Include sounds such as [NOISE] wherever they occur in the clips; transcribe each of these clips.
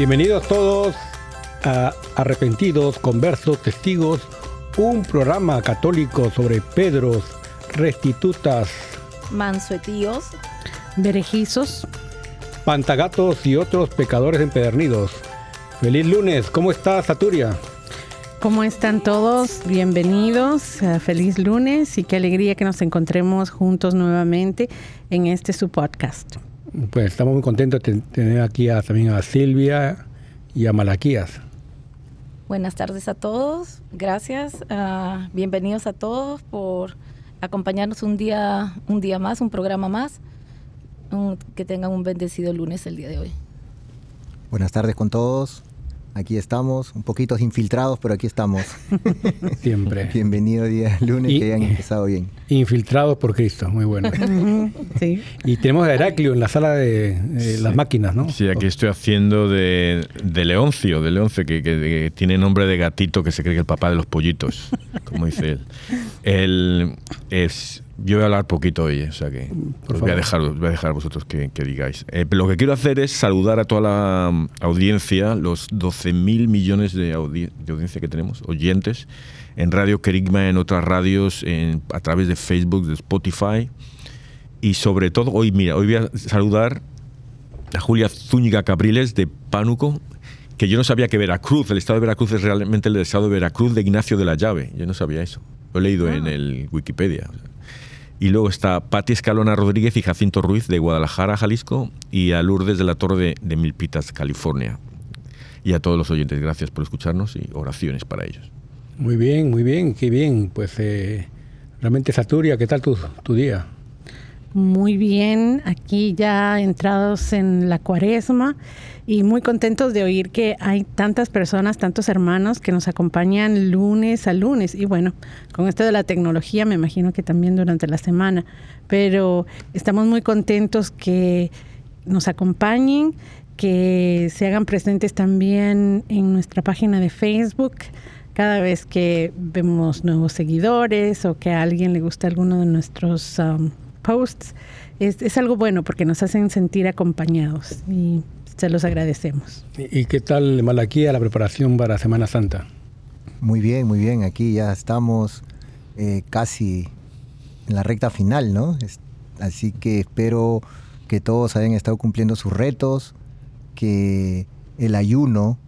Bienvenidos todos a Arrepentidos, Conversos, Testigos, un programa católico sobre Pedros, restitutas, Mansuetíos, Berejizos, pantagatos y otros pecadores empedernidos. Feliz lunes, ¿cómo estás, Saturia? ¿cómo están todos? Bienvenidos, feliz lunes y qué alegría que nos encontremos juntos nuevamente en este su podcast. Pues estamos muy contentos de ten- tener aquí a- también a Silvia y a Malaquías. buenas tardes a todos. Gracias. ah, bienvenidos a todos por acompañarnos un día, un día más, un programa más. Un- que tengan un bendecido lunes el día de hoy. Buenas tardes con todos. Aquí estamos, un poquito infiltrados, pero aquí estamos. [LAUGHS] Siempre. Bienvenido día lunes, Y- que hayan empezado bien. Infiltrados por Cristo, muy bueno. [LAUGHS] Sí. Y tenemos a Heraclio en la sala de eh, las máquinas, ¿no? Sí, aquí estoy haciendo de, de Leoncio, de Leoncio, que, que- que tiene nombre de gatito que se cree que es el papá de los pollitos, como dice él. Él es, yo voy a hablar poquito hoy, o sea que os voy a dejar, os voy a dejar a vosotros que, que digáis. Eh, lo que quiero hacer es saludar a toda la mm, audiencia, los 12.000 millones de, audi- de audiencia que tenemos, oyentes, en Radio Kerigma, en otras radios, en- a través de Facebook, de Spotify. Y sobre todo, hoy, mira, hoy voy a saludar a Julia Zúñiga Cabriles de Pánuco, que yo no sabía que Veracruz, el estado de Veracruz es realmente el estado de Veracruz de Ignacio de la Llave. Yo no sabía eso. Lo he leído en el Wikipedia. o sea. Y luego está Pati Escalona Rodríguez y Jacinto Ruiz de Guadalajara, Jalisco, y a Lourdes de la Torre de, Milpitas, California. Y a todos los oyentes, gracias por escucharnos y oraciones para ellos. Muy bien, muy bien, qué bien. Pues eh, realmente, Saturia, ¿qué tal tu, tu día? Muy bien, aquí ya entrados en la cuaresma y muy contentos de oír que hay tantas personas, tantos hermanos que nos acompañan lunes a lunes. Y bueno, con esto de la tecnología me imagino que también durante la semana, pero estamos muy contentos que nos acompañen, que se hagan presentes también en nuestra página de Facebook cada vez que vemos nuevos seguidores o que a alguien le gusta alguno de nuestros um, posts, es, es algo bueno porque nos hacen sentir acompañados y se los agradecemos. ¿Y, y qué tal, Malaquía, la preparación para Semana Santa? Muy bien, muy bien. Aquí ya estamos eh, casi en la recta final, ¿no? Es- así que espero que todos hayan estado cumpliendo sus retos, que el ayuno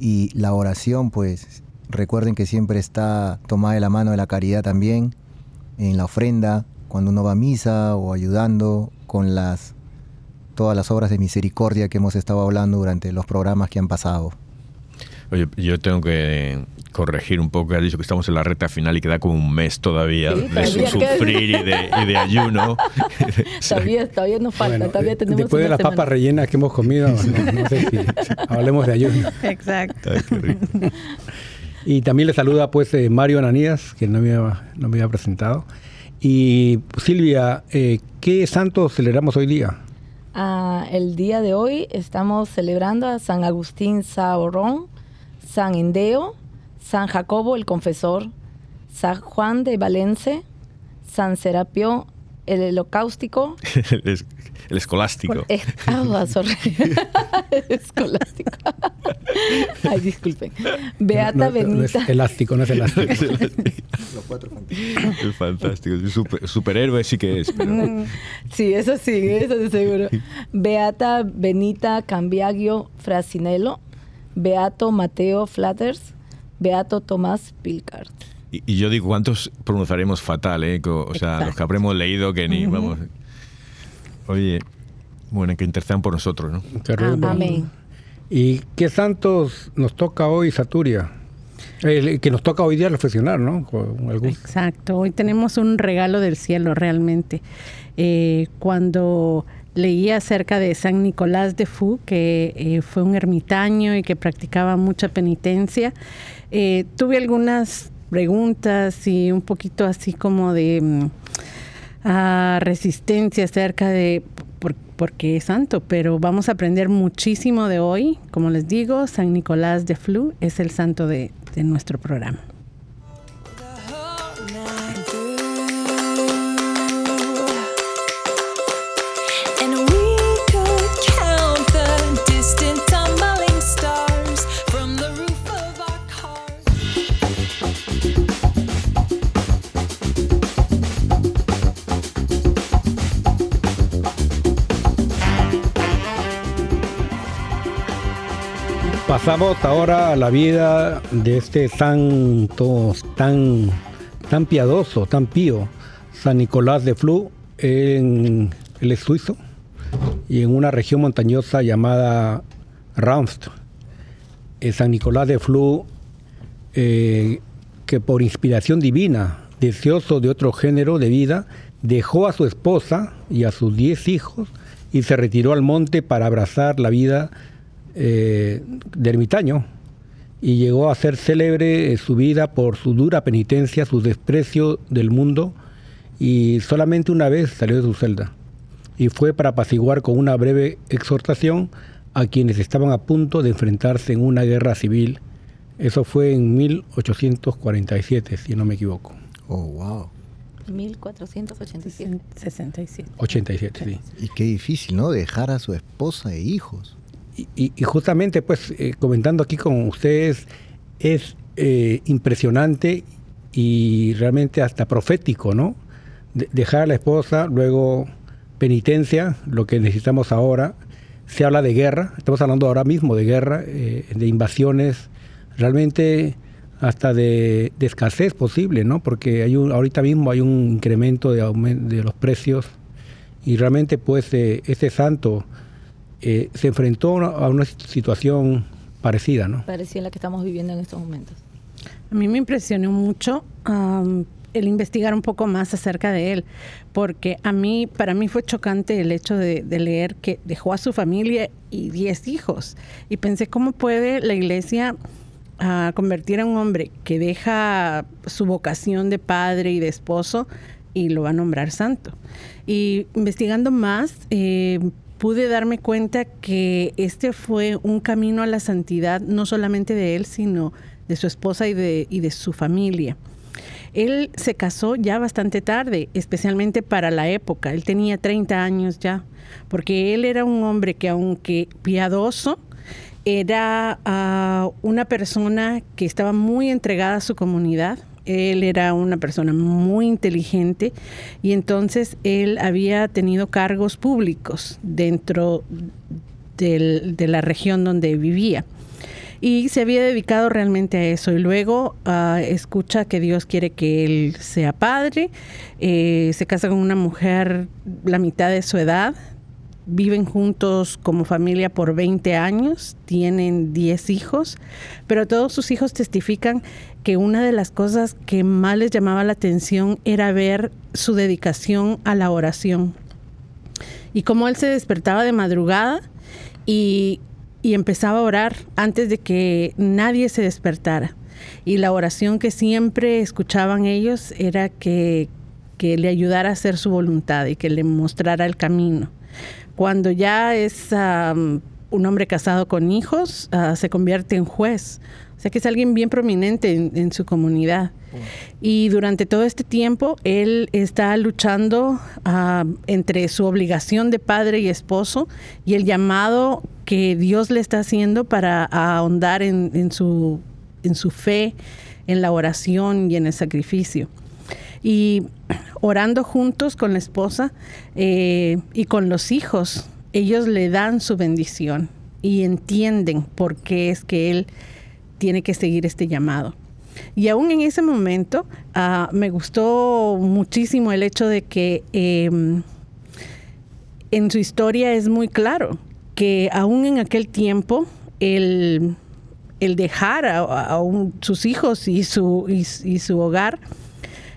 y la oración, pues recuerden que siempre está tomada de la mano de la caridad también, en la ofrenda, cuando uno va a misa o ayudando con las todas las obras de misericordia que hemos estado hablando durante los programas que han pasado. Oye, yo tengo que corregir un poco, has dicho que estamos en la recta final y queda como un mes todavía de sufrir y de, ayuno. [LAUGHS] todavía, todavía nos falta, todavía tenemos Después de las papas rellenas que hemos comido, no, sé si hablemos de ayuno. Exacto. y también le saluda pues eh, Mario Ananías, que no me, había, no me había presentado. Y Silvia, eh, ¿qué santos celebramos hoy día? Ah, el día de hoy estamos celebrando a San Agustín Saorón, San Indeo, San Jacobo el Confesor, San Juan de Valence, San Serapio el Holocáustico. [LAUGHS] el, escolástico. El, ah, [LAUGHS] sorry. [LAUGHS] escolástico. Ay, disculpen. Beata Benita. No es elástico, no es elástico. Los cuatro fantásticos. Es fantástico. Super, superhéroe sí que es. Mm, sí, eso sí, eso de seguro. Beata Benita Cambiagio Frasinello. Beato Mateo Flatters. Beato Tomás Pilcart. Y, yo digo, ¿cuántos pronunciaremos fatal? Eh? O sea, los que habremos leído que ni, vamos... Oye, bueno, que intercedan por nosotros, ¿no? Amén. ¿Y qué santos nos toca hoy, Saturia? que nos toca hoy día reflexionar, ¿no? Exacto, hoy tenemos un regalo del cielo realmente. Eh, cuando leí acerca de San Nicolás de Fou, que eh, fue un ermitaño y que practicaba mucha penitencia, eh, tuve algunas preguntas y un poquito así como de mm, ah, resistencia acerca de por, qué es santo, pero vamos a aprender muchísimo de hoy. Como les digo, San Nicolás de Flu es el santo de nuestro programa. Pasamos ahora a la vida de este santo tan, tan piadoso, tan pío, San Nicolás de Flu, en, el suizo y en una región montañosa llamada Ramst. San Nicolás de Flu, eh, que por inspiración divina, deseoso de otro género de vida, dejó a su esposa y a sus diez hijos y se retiró al monte para abrazar la vida eh, de ermitaño y llegó a ser célebre su vida por su dura penitencia, su desprecio del mundo y solamente una vez salió de su celda y fue para apaciguar con una breve exhortación a quienes estaban a punto de enfrentarse en una guerra civil. Eso fue en 1847, si no me equivoco. Oh, wow. 1487. 67. 87, sí. Y qué difícil, ¿no? Dejar a su esposa e hijos y, justamente, pues, eh, comentando aquí con ustedes, es eh, impresionante y realmente hasta profético, ¿no? dejar a la esposa, luego penitencia, lo que necesitamos ahora. Se habla de guerra, estamos hablando ahora mismo de guerra, eh, de invasiones, realmente hasta de, escasez posible, ¿no? Porque hay un, ahorita mismo hay un incremento de, de los precios y realmente pues este santo eh, se enfrentó a una situación parecida, ¿no? Parecida a la que estamos viviendo en estos momentos. A mí me impresionó mucho el investigar un poco más acerca de él, porque a mí, para mí fue chocante el hecho de, leer que dejó a su familia y 10 hijos. Y pensé, ¿cómo puede la iglesia ah, convertir a un hombre que deja su vocación de padre y de esposo y lo va a nombrar santo? Y investigando más, eh, pude darme cuenta que este fue un camino a la santidad, no solamente de él, sino de su esposa y de, y de su familia. Él se casó ya bastante tarde, especialmente para la época. Él tenía 30 años ya, porque él era un hombre que aunque piadoso, era ah, una persona que estaba muy entregada a su comunidad, él era una persona muy inteligente y entonces él había tenido cargos públicos dentro de la región donde vivía. Y se había dedicado realmente a eso. Y luego ah, escucha que Dios quiere que él sea padre. Eh, se casa con una mujer la mitad de su edad, viven juntos como familia por 20 años, tienen 10 hijos, pero todos sus hijos testifican que una de las cosas que más les llamaba la atención era ver su dedicación a la oración. Y cómo él se despertaba de madrugada y, y empezaba a orar antes de que nadie se despertara. Y la oración que siempre escuchaban ellos era que, que le ayudara a hacer su voluntad y que le mostrara el camino. Cuando ya es un hombre casado con hijos, ah, se convierte en juez. O sea que es alguien bien prominente en, su comunidad. Y durante todo este tiempo, él está luchando ah, entre su obligación de padre y esposo y el llamado que Dios le está haciendo para ahondar en, su, en su fe, en la oración y en el sacrificio. Y orando juntos con la esposa eh, y con los hijos, ellos le dan su bendición y entienden por qué es que él tiene que seguir este llamado. Y aún en ese momento ah, me gustó muchísimo el hecho de que em, en su historia es muy claro que aún en aquel tiempo el, dejar a, sus hijos y su, y su hogar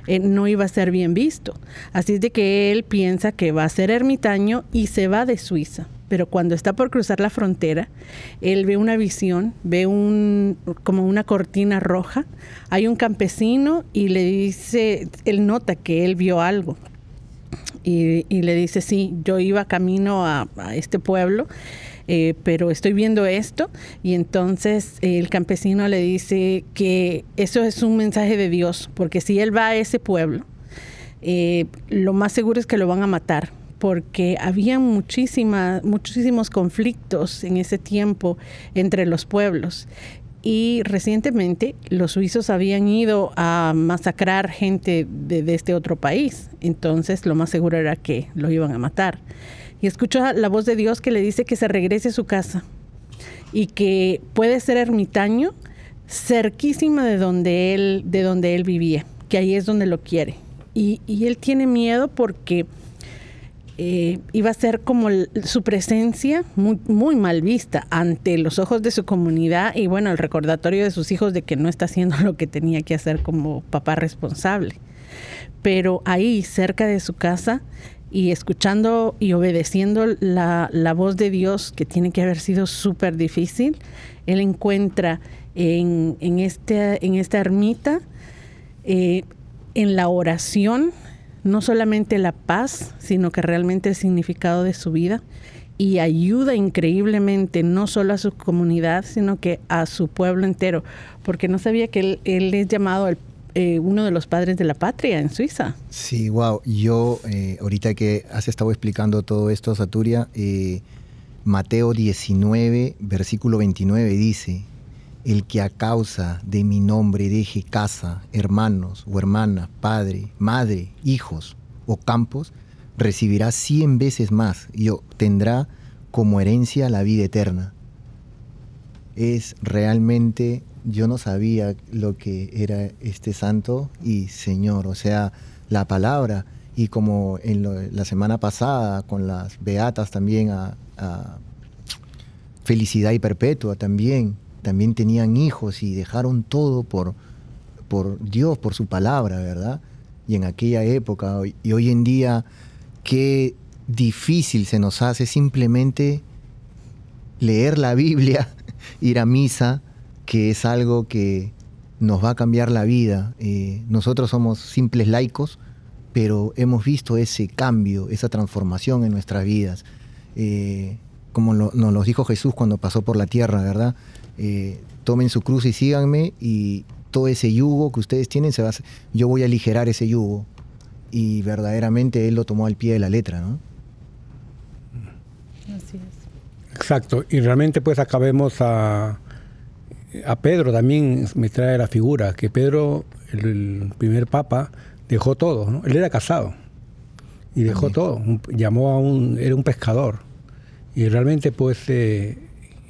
eh, no iba a ser bien visto. Así es de que él piensa que va a ser ermitaño y se va de Suiza. Pero cuando está por cruzar la frontera, él ve una visión, ve un, como una cortina roja. Hay un campesino y le dice, él nota que él vio algo. Y, le dice, sí, yo iba camino a este pueblo eh, pero estoy viendo esto y entonces el campesino le dice que eso es un mensaje de Dios, porque si él va a ese pueblo, eh, lo más seguro es que lo van a matar, porque había muchísimos conflictos en ese tiempo entre los pueblos. Y recientemente los suizos habían ido a masacrar gente de este otro país, entonces lo más seguro era que lo iban a matar y escucha la voz de Dios que le dice que se regrese a su casa y que puede ser ermitaño cerquísima de donde él, de donde él vivía, que ahí es donde lo quiere. Y, él tiene miedo porque eh, iba a ser como su presencia muy, muy mal vista ante los ojos de su comunidad y bueno, el recordatorio de sus hijos de que no está haciendo [LAUGHS] lo que tenía que hacer como papá responsable. Pero ahí, cerca de su casa, y escuchando y obedeciendo la, voz de Dios, que tiene que haber sido súper difícil, él encuentra en, en, este, en esta ermita, eh, en la oración, no solamente la paz, sino que realmente el significado de su vida y ayuda increíblemente no solo a su comunidad, sino que a su pueblo entero, porque no sabía que él, él es llamado el eh, uno de los padres de la patria en Suiza. Sí, wow. Yo, eh, ahorita que has estado explicando todo esto, Saturia, eh, Mateo 19, versículo 29 dice, el que a causa de mi nombre deje casa, hermanos o hermanas, padre, madre, hijos o campos, recibirá cien veces más y obtendrá como herencia la vida eterna. Es realmente yo no sabía lo que era este santo y Señor, o sea, la palabra. Y como en la semana pasada con las beatas también a, felicidad y perpetua también, también tenían hijos y dejaron todo por, por Dios, por su palabra, ¿verdad? Y en aquella época y hoy en día, qué difícil se nos hace simplemente leer la Biblia, [LAUGHS] ir a misa, que es algo que nos va a cambiar la vida. Eh, nosotros somos simples laicos, pero hemos visto ese cambio, esa transformación en nuestras vidas. Eh, como nos lo dijo Jesús cuando pasó por la tierra, ¿verdad? Eh, tomen su cruz y síganme y todo ese yugo que ustedes tienen, se va yo voy a aligerar ese yugo. Y verdaderamente Él lo tomó al pie de la letra, ¿no? Así es. Exacto, y realmente pues acabemos a a Pedro también me trae la figura, que Pedro, el, primer papa, dejó todo, ¿no? Él era casado y dejó todo, llamó a un, era un pescador. Y realmente pues eh,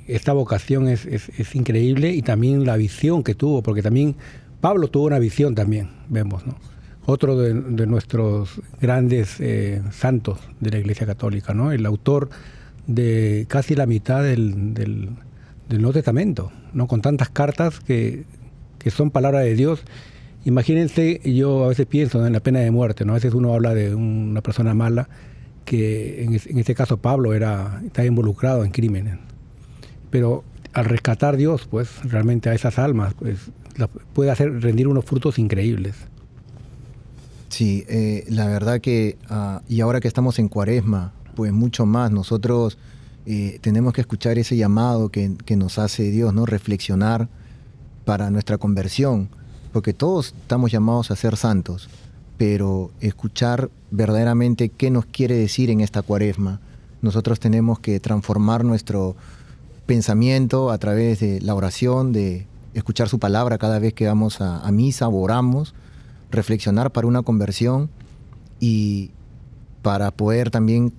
esta vocación es, es, increíble y también la visión que tuvo, porque también Pablo tuvo una visión también, vemos, ¿no? otro de, nuestros grandes eh, santos de la Iglesia Católica, ¿no? El autor de casi la mitad del, del, Nuevo Testamento, ¿no? Con tantas cartas que, son palabra de Dios. Imagínense, yo a veces pienso en la pena de muerte, ¿no? A veces uno habla de una persona mala, que en, este caso Pablo era, estaba involucrado en crímenes. Pero al rescatar Dios, pues realmente a esas almas, pues puede hacer rendir unos frutos increíbles. Sí, eh, la verdad que, ah, y ahora que estamos en cuaresma, pues mucho más, nosotros eh, tenemos que escuchar ese llamado que, nos hace Dios, ¿no? Reflexionar para nuestra conversión, porque todos estamos llamados a ser santos, pero escuchar verdaderamente qué nos quiere decir en esta cuaresma. Nosotros tenemos que transformar nuestro pensamiento a través de la oración, de escuchar su palabra cada vez que vamos a, misa oramos, reflexionar para una conversión y para poder también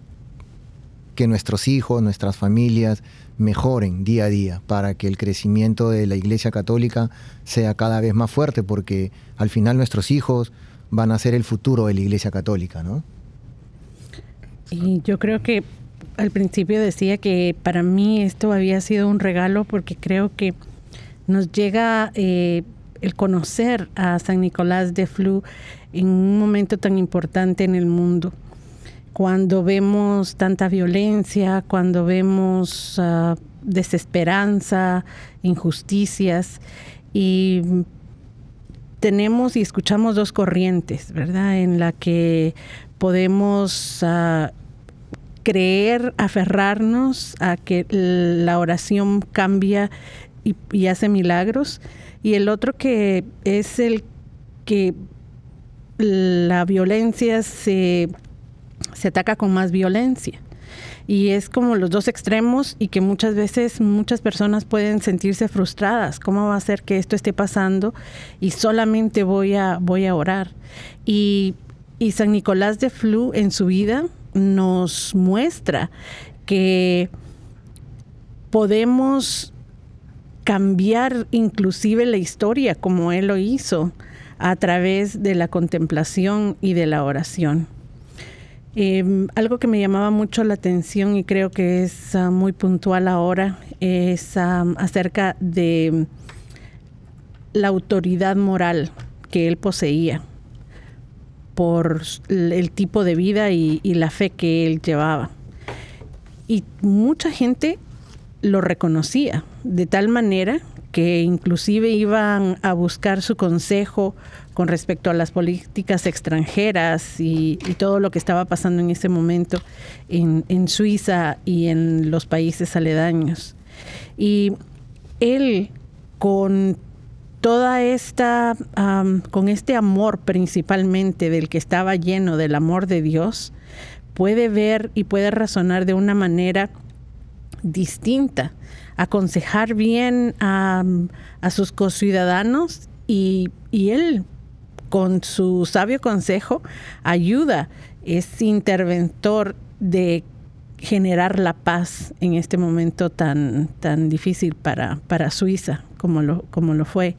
que nuestros hijos, nuestras familias mejoren día a día, para que el crecimiento de la Iglesia Católica sea cada vez más fuerte, porque al final nuestros hijos van a ser el futuro de la Iglesia Católica, ¿no? Y yo creo que al principio decía que para mí esto había sido un regalo porque creo que nos llega eh, el conocer a San Nicolás de Flu en un momento tan importante en el mundo. Cuando vemos tanta violencia, cuando vemos ah, desesperanza, injusticias y tenemos y escuchamos dos corrientes, ¿verdad? En la que podemos ah, creer, aferrarnos a que la oración cambia y hace milagros y el otro que es el que la violencia se, se ataca con más violencia. Y es como los dos extremos y que muchas veces muchas personas pueden sentirse frustradas. ¿Cómo va a ser que esto esté pasando y solamente voy a, voy a orar? Y, y San Nicolás de Flu en su vida nos muestra que podemos cambiar inclusive la historia como él lo hizo a través de la contemplación y de la oración. Em, algo que me llamaba mucho la atención y creo que es ah, muy puntual ahora es acerca de la autoridad moral que él poseía por el tipo de vida y la fe que él llevaba. Y mucha gente lo reconocía de tal manera que inclusive iban a buscar su consejo con respecto a las políticas extranjeras y, todo lo que estaba pasando en ese momento en, Suiza y en los países aledaños. Y él con toda esta, con este amor principalmente del que estaba lleno del amor de Dios, puede ver y puede razonar de una manera distinta, aconsejar bien a, sus conciudadanos y, y él con su sabio consejo ayuda, es interventor de generar la paz en este momento tan, tan difícil para, para Suiza como lo, como lo fue.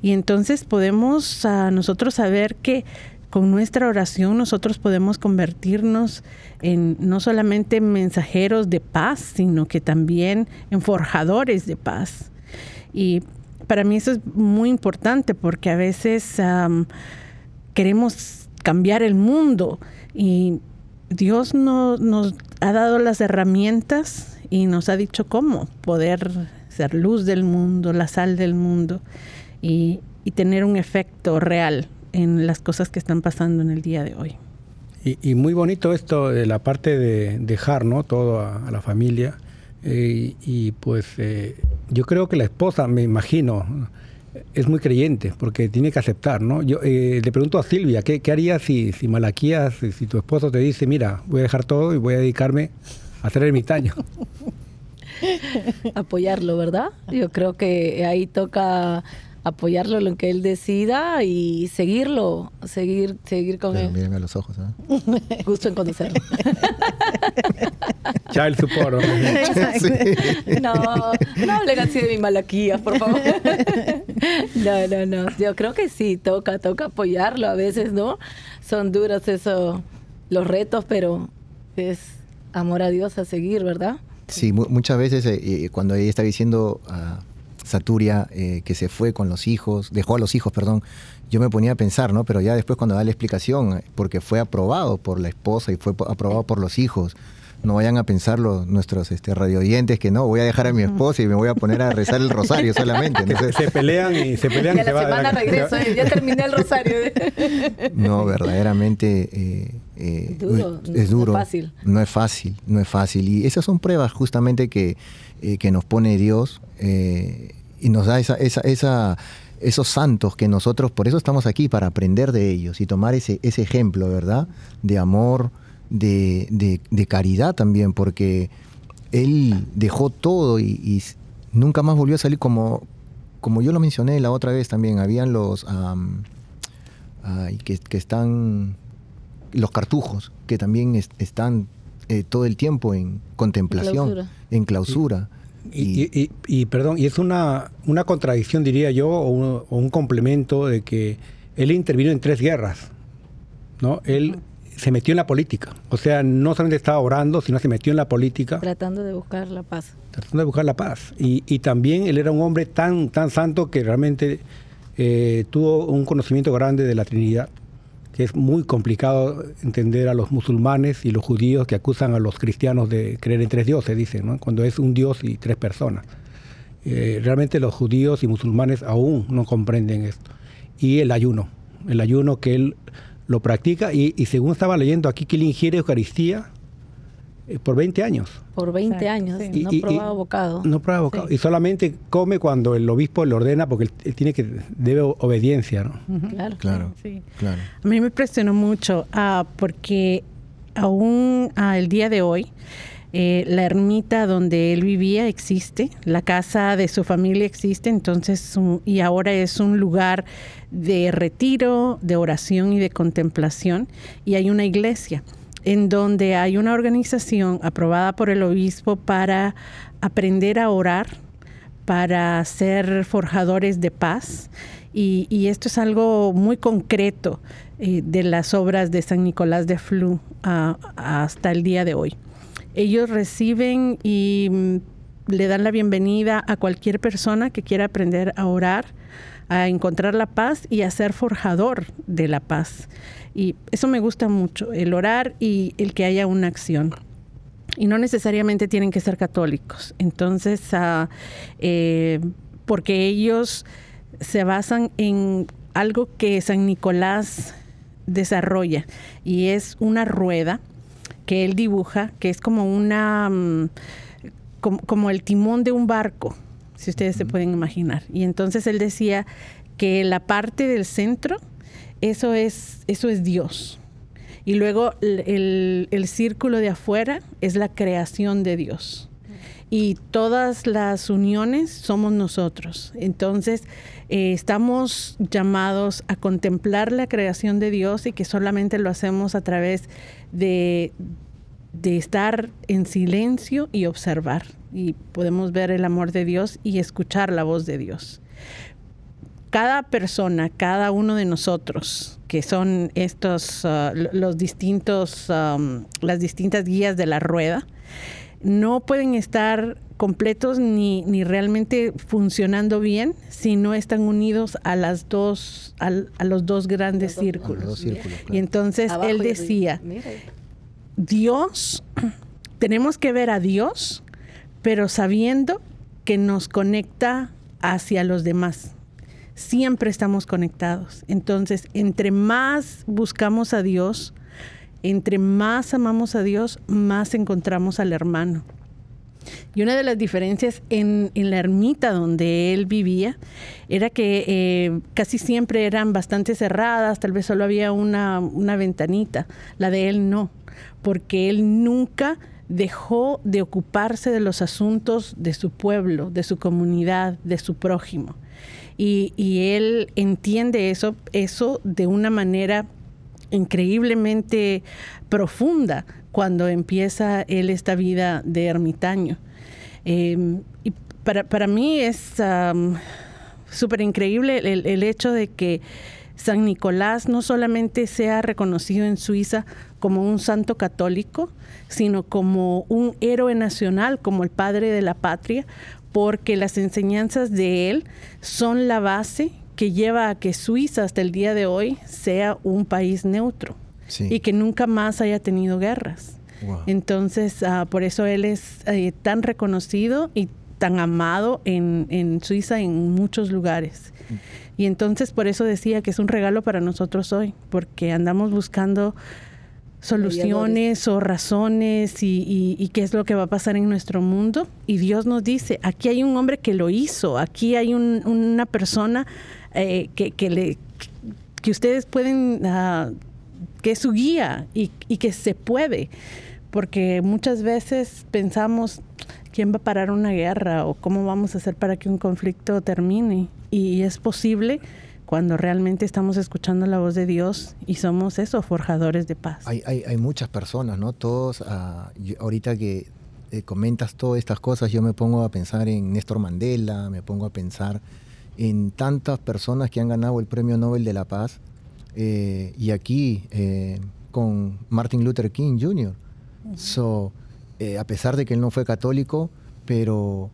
Y entonces podemos a nosotros saber que con nuestra oración nosotros podemos convertirnos en no solamente mensajeros de paz, sino que también en forjadores de paz. Y para mí eso es muy importante porque a veces queremos cambiar el mundo y Dios no, nos ha dado las herramientas y nos ha dicho cómo poder ser luz del mundo, la sal del mundo y tener un efecto real en las cosas que están pasando en el día de hoy. Y, muy bonito esto de la parte de dejar ¿no? todo a, la familia. Eh, y pues eh, yo creo que la esposa, me imagino, es muy creyente porque tiene que aceptar, ¿no? Yo eh, le pregunto a Silvia, ¿qué, qué harías si, si Malaquías, si tu esposo te dice, mira, voy a dejar todo y voy a dedicarme a hacer ermitaño? [LAUGHS] Apoyarlo, ¿verdad? Yo creo que ahí toca apoyarlo en lo que él decida y seguirlo, seguir, seguir con Pero él. mírame a los ojos. ¿eh? [LAUGHS] Gusto en conocerlo. [LAUGHS] Child support. ¿no? No, no hablen así de mi malaquía, por favor. [LAUGHS] No, no, no. Yo creo que sí, toca, toca apoyarlo a veces, ¿no? Son duros eso, los retos, pero es amor a Dios a seguir, ¿verdad? Sí, mu- muchas veces eh, eh, cuando ella está diciendo a Saturia eh, que se fue con los hijos, dejó a los hijos, perdón, yo me ponía a pensar, ¿no? Pero ya después cuando da la explicación, porque fue aprobado por la esposa y fue aprobado por los hijos, no vayan a pensar los, nuestros este, radioyentes que no, voy a dejar a mi esposa y me voy a poner a rezar el rosario solamente. [LAUGHS] Se pelean y se pelean Y y a se la va. semana regreso, eh, ya terminé el rosario. [LAUGHS] No, verdaderamente eh, eh, Duro, no es es duro. fácil. No es fácil, no es fácil. Y esas son pruebas justamente que, eh, que nos pone Dios eh, y nos da esa, esa, esa, esos santos que nosotros, por eso estamos aquí, para aprender de ellos y tomar ese, ese ejemplo, ¿verdad? De amor, de, de- de caridad también, porque Él dejó todo y, nunca más volvió a salir como, como yo lo mencioné la otra vez también, habían los... que, que están los cartujos, que también es- están eh, todo el tiempo en contemplación, Clausura. en clausura. Y, y- y- y, perdón, y es una, una contradicción, diría yo, o un, o un complemento de que él intervino en tres guerras. ¿no? Él se metió en la política. O sea, no solamente estaba orando, sino se metió en la política, Tratando de buscar la paz. tratando de buscar la paz. Y, y también él era un hombre tan, tan santo que realmente eh, tuvo un conocimiento grande de la Trinidad, que es muy complicado entender a los musulmanes y los judíos que acusan a los cristianos de creer en tres dioses, dicen, cuando es un dios y tres personas. Eh, realmente los judíos y musulmanes aún no comprenden esto. Y el ayuno, el ayuno que él lo practica y, y según estaba leyendo aquí que él ingiere Eucaristía por 20 años. Por 20 Exacto, años, sí. no Y- probaba bocado. No prueba bocado. Y solamente come cuando el obispo le ordena porque él, él tiene que debe obediencia, ¿no? Claro. Claro, Sí. claro. A mí me impresionó mucho ah, porque aún ah, el día de hoy eh, la ermita donde él vivía existe, la casa de su familia existe, entonces un- y ahora es un lugar de retiro, de oración y de contemplación y hay una iglesia en donde hay una organización aprobada por el obispo para aprender a orar, para ser forjadores de paz. Y, esto es algo muy concreto eh, de las obras de San Nicolás de Flu ah, hasta el día de hoy. Ellos reciben y mm, le dan la bienvenida a cualquier persona que quiera aprender a orar, a encontrar la paz y a ser forjador de la paz. Y eso me gusta mucho, el orar y el que haya una acción y no necesariamente tienen que ser católicos. Entonces, eh, porque ellos se basan en algo que San Nicolás desarrolla y es una rueda que él dibuja, que es como una, mm, como, como el timón de un barco, si ustedes se pueden imaginar. Y entonces él decía que la parte del centro, eso es, eso es Dios. Y luego el, el- el círculo de afuera es la creación de Dios. Y todas las uniones somos nosotros. Entonces, eh, estamos llamados a contemplar la creación de Dios y que solamente lo hacemos a través de, de estar en silencio y observar. Y podemos ver el amor de Dios y escuchar la voz de Dios cada persona, cada uno de nosotros, que son estos, uh, los distintos, um, las distintas guías de la rueda, no pueden estar completos ni, ni realmente funcionando bien si no están unidos a las dos, a los dos grandes círculos. los dos círculos, Y entonces Abajo él decía. Dios, tenemos que ver a Dios, pero sabiendo que nos conecta hacia los demás. Siempre estamos conectados. Entonces, entre más buscamos a Dios, entre más amamos a Dios, más encontramos al hermano. Y una de las diferencias en, en la ermita donde él vivía era que eh, casi siempre eran bastante cerradas, tal vez solo había una, una ventanita. La de él no, porque él nunca dejó de ocuparse de los asuntos de su pueblo, de su comunidad, de su prójimo. Y, y él entiende eso, eso de una manera increíblemente profunda cuando empieza él esta vida de ermitaño. Em, y para, para, mí es súper increíble el, el, hecho de que San Nicolás no solamente sea reconocido en Suiza como un santo católico, sino como un héroe nacional, como el padre de la patria, porque las enseñanzas de él son la base que lleva a que Suiza hasta el día de hoy sea un país neutro y que nunca más haya tenido guerras. Entonces, uh, por eso él es eh, tan reconocido y tan amado en, en, Suiza en muchos lugares. Y entonces por eso decía que es un regalo para nosotros hoy, porque andamos buscando soluciones o razones y, qué es lo que va a pasar en nuestro mundo. Y Dios nos dice, aquí hay un hombre que lo hizo, aquí hay una persona eh, que, le, que ustedes pueden, uh, que es su guía y, y, que se puede. Porque muchas veces pensamos, ¿quién va a parar una guerra o cómo vamos a hacer para que un conflicto termine? Y es posible cuando realmente estamos escuchando la voz de Dios y somos eso, forjadores de paz. Hay, hay, hay muchas personas, ¿no? Todos, uh, ahorita que eh, comentas todas estas cosas, yo me pongo a pensar en Néstor Mandela, me pongo a pensar en tantas personas que han ganado el Premio Nobel de la Paz, eh, y aquí eh, con Martin Luther King Jr. so, a pesar de que él no fue católico, pero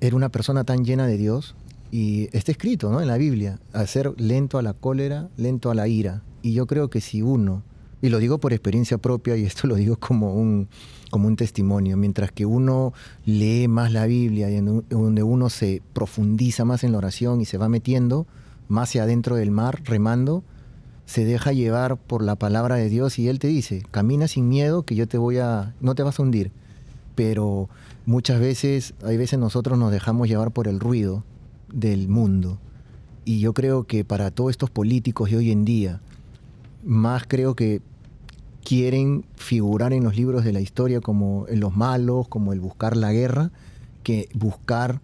era una persona tan llena de Dios y está escrito ¿no? en la Biblia, hacer lento a la cólera, lento a la ira. Y yo creo que si uno, y lo digo por experiencia propia, y esto lo digo como un, como un testimonio, mientras que uno lee más la Biblia y donde uno se profundiza más en la oración y se va metiendo más hacia adentro del mar, remando, se deja llevar por la palabra de Dios y Él te dice, camina sin miedo que yo te voy a, no te vas a hundir. Pero muchas veces, hay veces nosotros nos dejamos llevar por el ruido del mundo. Y yo creo que para todos estos políticos de hoy en día, más creo que quieren figurar en los libros de la historia como los malos, como el buscar la guerra, que buscar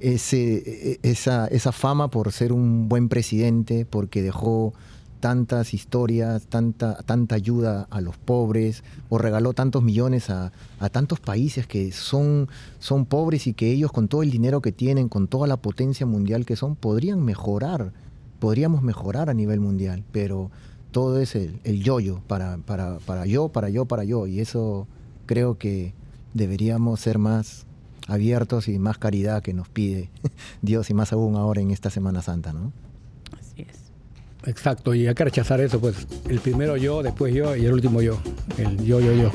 ese, e, e, esa, esa fama por ser un buen presidente, porque dejó tantas historias, tanta, tanta ayuda a los pobres, o regaló tantos millones a, tantos países que son, son pobres y que ellos con todo el dinero que tienen, con toda la potencia mundial que son, podrían mejorar, podríamos mejorar a nivel mundial, pero todo es el, el yo-yo, para, para, para yo, para yo, para yo, y eso creo que deberíamos ser más abiertos y más caridad que nos pide [LAUGHS] Dios y más aún ahora en esta Semana Santa, ¿no? Exacto, y hay que rechazar eso, pues el primero yo, después yo y el último yo, el yo, yo, yo.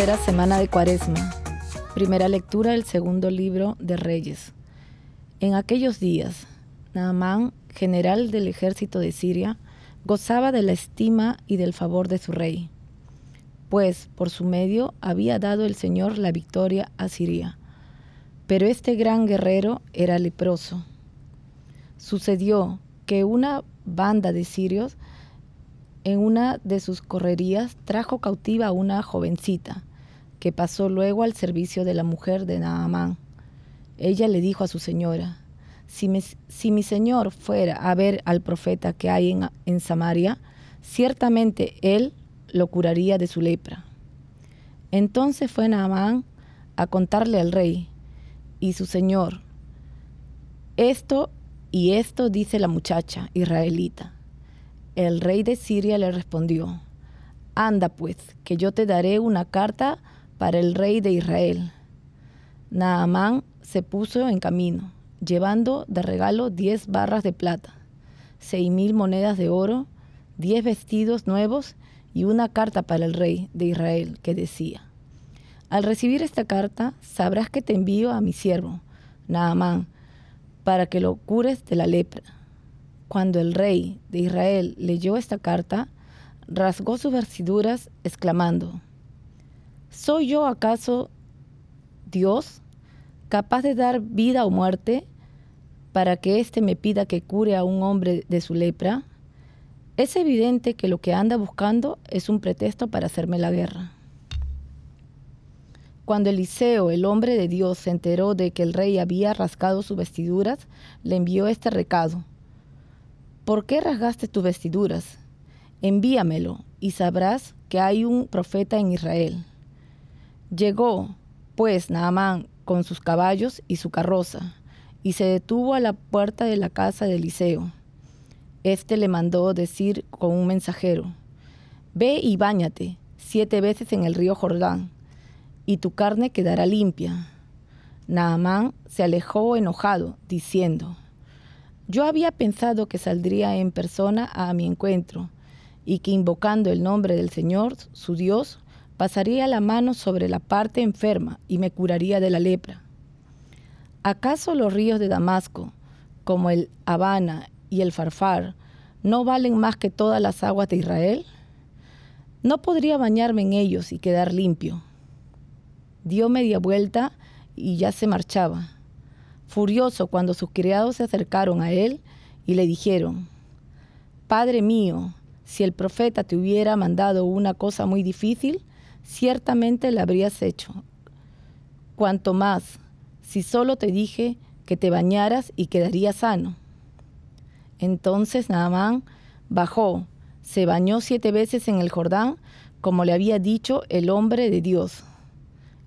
Tercera semana de Cuaresma. Primera lectura del segundo libro de Reyes. En aquellos días, Naamán, general del ejército de Siria, gozaba de la estima y del favor de su rey, pues por su medio había dado el Señor la victoria a Siria. Pero este gran guerrero era leproso. Sucedió que una banda de sirios en una de sus correrías trajo cautiva a una jovencita, que pasó luego al servicio de la mujer de Naamán. Ella le dijo a su señora, si, mi señor fuera a ver al profeta que hay en, en Samaria, ciertamente él lo curaría de su lepra. Entonces fue Naamán a contarle al rey y su señor, esto y esto dice la muchacha israelita. El rey de Siria le respondió, Anda pues, que yo te daré una carta para el rey de Israel. Naamán se puso en camino, llevando de regalo diez barras de plata, seis mil monedas de oro, diez vestidos nuevos y una carta para el rey de Israel que decía, Al recibir esta carta sabrás que te envío a mi siervo, Naamán, para que lo cures de la lepra. Cuando el rey de Israel leyó esta carta, rasgó sus vestiduras, exclamando, ¿Soy yo acaso Dios, capaz de dar vida o muerte, para que éste me pida que cure a un hombre de su lepra? Es evidente que lo que anda buscando es un pretexto para hacerme la guerra. Cuando Eliseo, el hombre de Dios, se enteró de que el rey había rasgado sus vestiduras, le envió este recado. ¿Por qué rasgaste tus vestiduras? Envíamelo y sabrás que hay un profeta en Israel. Llegó, pues, Naamán con sus caballos y su carroza, y se detuvo a la puerta de la casa de Eliseo. Este le mandó decir con un mensajero, Ve y báñate siete veces en el río Jordán, y tu carne quedará limpia. Naamán se alejó enojado, diciendo, Yo había pensado que saldría en persona a mi encuentro, y que invocando el nombre del Señor, su Dios, pasaría la mano sobre la parte enferma y me curaría de la lepra. ¿Acaso los ríos de Damasco, como el Habana y el Farfar no valen más que todas las aguas de Israel? No podría bañarme en ellos y quedar limpio. Dio media vuelta y ya se marchaba, furioso cuando sus criados se acercaron a él y le dijeron, Padre mío, si el profeta te hubiera mandado una cosa muy difícil, ciertamente la habrías hecho. Cuanto más, si solo te dije que te bañaras y quedarías sano. Entonces Naamán bajó, se bañó siete veces en el Jordán, como le había dicho el hombre de Dios,